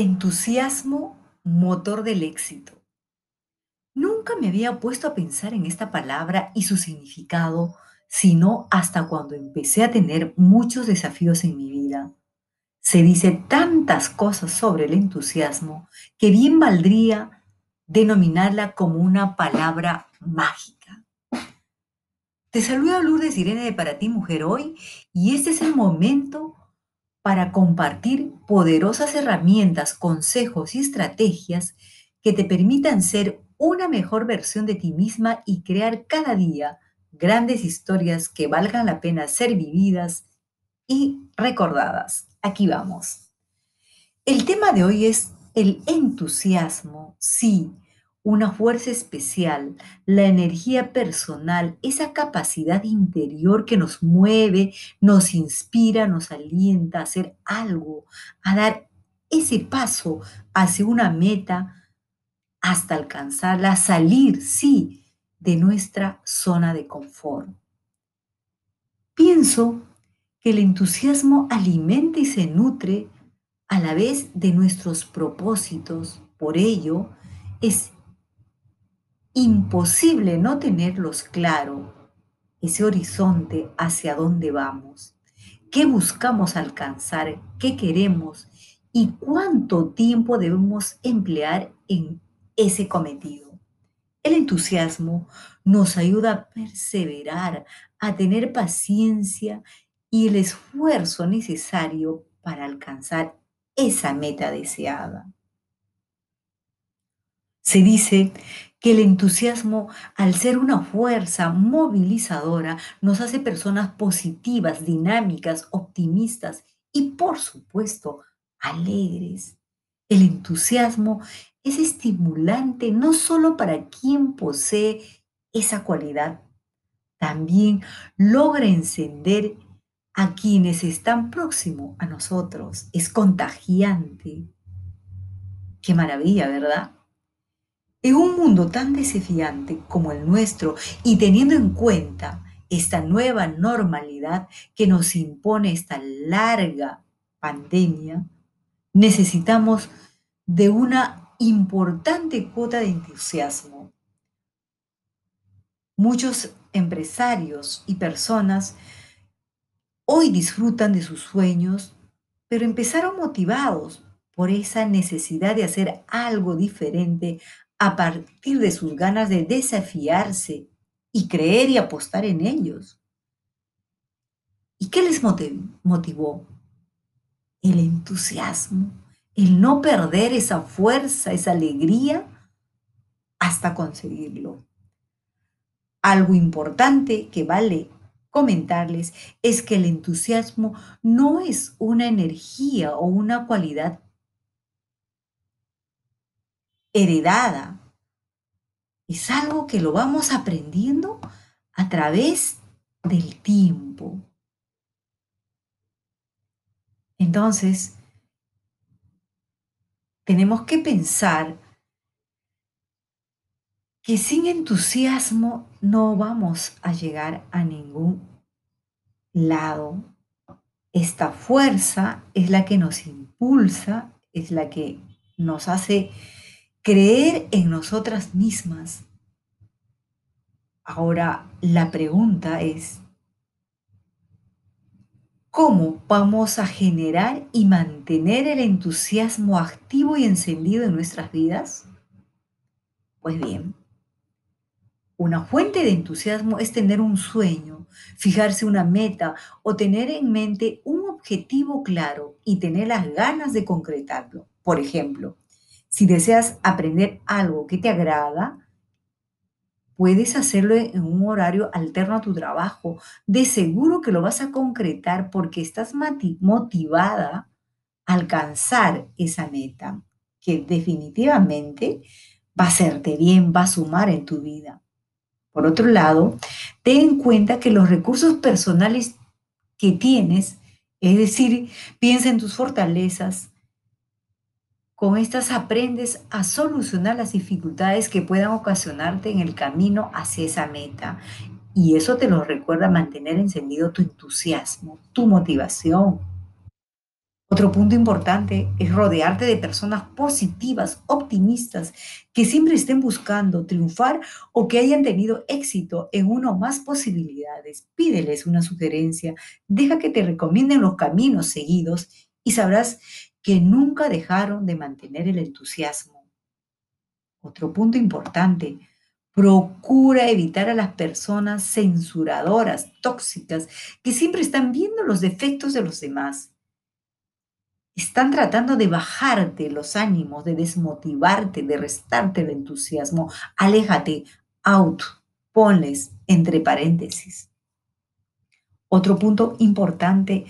Entusiasmo, motor del éxito. Nunca me había puesto a pensar en esta palabra y su significado, sino hasta cuando empecé a tener muchos desafíos en mi vida. Se dice tantas cosas sobre el entusiasmo que bien valdría denominarla como una palabra mágica. Te saluda Lourdes Irene de Para ti Mujer hoy y este es el momento para compartir poderosas herramientas, consejos y estrategias que te permitan ser una mejor versión de ti misma y crear cada día grandes historias que valgan la pena ser vividas y recordadas. Aquí vamos. El tema de hoy es el entusiasmo, sí, una fuerza especial, la energía personal, esa capacidad interior que nos mueve, nos inspira, nos alienta a hacer algo, a dar ese paso hacia una meta hasta alcanzarla, salir, sí, de nuestra zona de confort. Pienso que el entusiasmo alimenta y se nutre a la vez de nuestros propósitos. Por ello, es imposible no tenerlos claro, ese horizonte hacia dónde vamos, qué buscamos alcanzar, qué queremos y cuánto tiempo debemos emplear en ese cometido. El entusiasmo nos ayuda a perseverar, a tener paciencia y el esfuerzo necesario para alcanzar esa meta deseada. Se dice que el entusiasmo, al ser una fuerza movilizadora, nos hace personas positivas, dinámicas, optimistas y, por supuesto, alegres. El entusiasmo es estimulante no solo para quien posee esa cualidad, también logra encender a quienes están próximos a nosotros. Es contagiante. Qué maravilla, ¿verdad? En un mundo tan desafiante como el nuestro y teniendo en cuenta esta nueva normalidad que nos impone esta larga pandemia, necesitamos de una importante cuota de entusiasmo. Muchos empresarios y personas hoy disfrutan de sus sueños, pero empezaron motivados por esa necesidad de hacer algo diferente a partir de sus ganas de desafiarse y creer y apostar en ellos. ¿Y qué les motivó? El entusiasmo, el no perder esa fuerza, esa alegría hasta conseguirlo. Algo importante que vale comentarles es que el entusiasmo no es una energía o una cualidad heredada. Es algo que lo vamos aprendiendo a través del tiempo. Entonces, tenemos que pensar que sin entusiasmo no vamos a llegar a ningún lado. Esta fuerza es la que nos impulsa, es la que nos hace creer en nosotras mismas. Ahora, la pregunta es, ¿cómo vamos a generar y mantener el entusiasmo activo y encendido en nuestras vidas? Pues bien, una fuente de entusiasmo es tener un sueño, fijarse una meta o tener en mente un objetivo claro y tener las ganas de concretarlo. Por ejemplo, si deseas aprender algo que te agrada, puedes hacerlo en un horario alterno a tu trabajo. De seguro que lo vas a concretar porque estás motivada a alcanzar esa meta, que definitivamente va a hacerte bien, va a sumar en tu vida. Por otro lado, ten en cuenta que los recursos personales que tienes, es decir, piensa en tus fortalezas, con estas aprendes a solucionar las dificultades que puedan ocasionarte en el camino hacia esa meta. Y eso te lo recuerda mantener encendido tu entusiasmo, tu motivación. Otro punto importante es rodearte de personas positivas, optimistas, que siempre estén buscando triunfar o que hayan tenido éxito en una o más posibilidades. Pídeles una sugerencia, deja que te recomienden los caminos seguidos y sabrás que nunca dejaron de mantener el entusiasmo. Otro punto importante, procura evitar a las personas censuradoras, tóxicas, que siempre están viendo los defectos de los demás están tratando de bajarte los ánimos, de desmotivarte, de restarte el entusiasmo. Aléjate, out, ponles entre paréntesis. Otro punto importante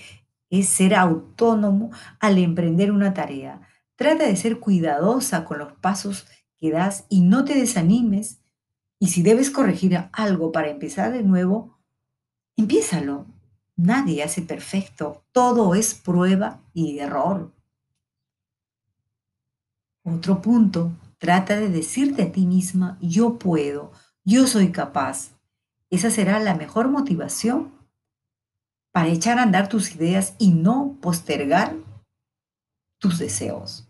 es ser autónomo al emprender una tarea. Trata de ser cuidadosa con los pasos que das y no te desanimes. Y si debes corregir algo para empezar de nuevo, empiézalo. Nadie hace perfecto, todo es prueba y error. Otro punto, trata de decirte a ti misma, yo puedo, yo soy capaz. Esa será la mejor motivación para echar a andar tus ideas y no postergar tus deseos.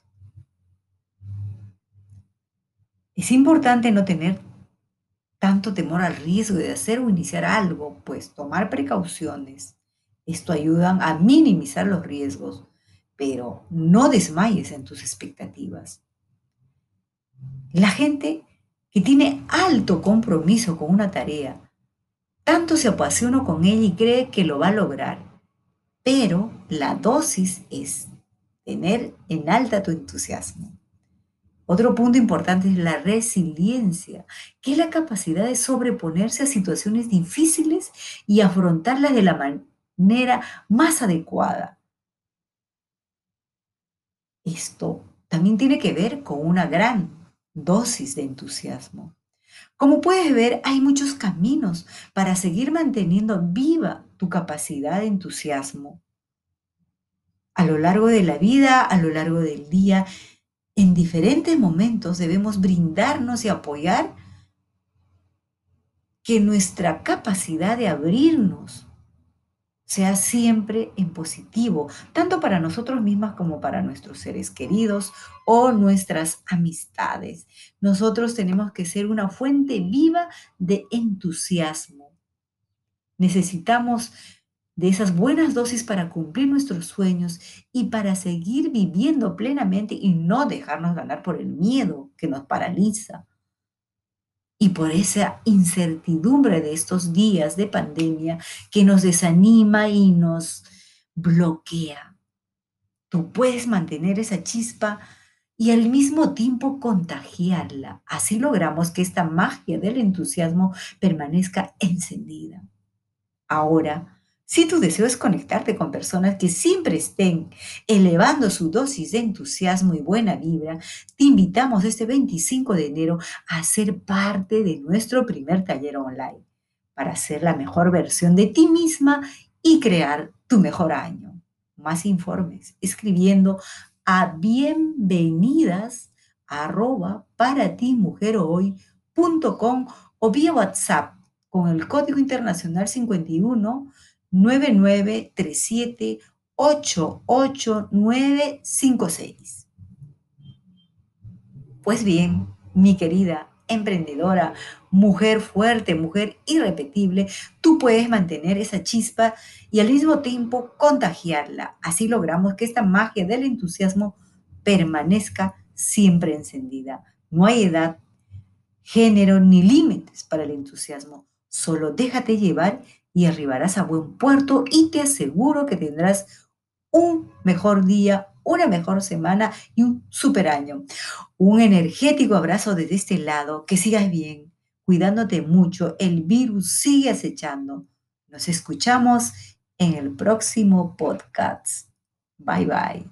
Es importante no tener tanto temor al riesgo de hacer o iniciar algo, pues tomar precauciones esto ayuda a minimizar los riesgos, pero no desmayes en tus expectativas. La gente que tiene alto compromiso con una tarea, tanto se apasiona con ella y cree que lo va a lograr, pero la dosis es tener en alta tu entusiasmo. Otro punto importante es la resiliencia, que es la capacidad de sobreponerse a situaciones difíciles y afrontarlas de la, manera manera más adecuada. Esto también tiene que ver con una gran dosis de entusiasmo. Como puedes ver, hay muchos caminos para seguir manteniendo viva tu capacidad de entusiasmo. A lo largo de la vida, a lo largo del día, en diferentes momentos debemos brindarnos y apoyar que nuestra capacidad de abrirnos sea siempre en positivo, tanto para nosotros mismas como para nuestros seres queridos o nuestras amistades. Nosotros tenemos que ser una fuente viva de entusiasmo. Necesitamos de esas buenas dosis para cumplir nuestros sueños y para seguir viviendo plenamente y no dejarnos ganar por el miedo que nos paraliza y por esa incertidumbre de estos días de pandemia que nos desanima y nos bloquea. Tú puedes mantener esa chispa y al mismo tiempo contagiarla. Así logramos que esta magia del entusiasmo permanezca encendida. Ahora, si tu deseo es conectarte con personas que siempre estén elevando su dosis de entusiasmo y buena vibra, te invitamos este 25 de enero a ser parte de nuestro primer taller online para ser la mejor versión de ti misma y crear tu mejor año. Más informes escribiendo a bienvenidas para ti mujer o vía WhatsApp con el código internacional 51 9937 88956. Pues bien, mi querida emprendedora, mujer fuerte, mujer irrepetible, tú puedes mantener esa chispa y al mismo tiempo contagiarla. Así logramos que esta magia del entusiasmo permanezca siempre encendida. No hay edad, género ni límites para el entusiasmo. Solo déjate llevar y arribarás a buen puerto y te aseguro que tendrás un mejor día, una mejor semana y un super año. Un energético abrazo desde este lado, que sigas bien, cuidándote mucho, el virus sigue acechando. Nos escuchamos en el próximo podcast. Bye bye.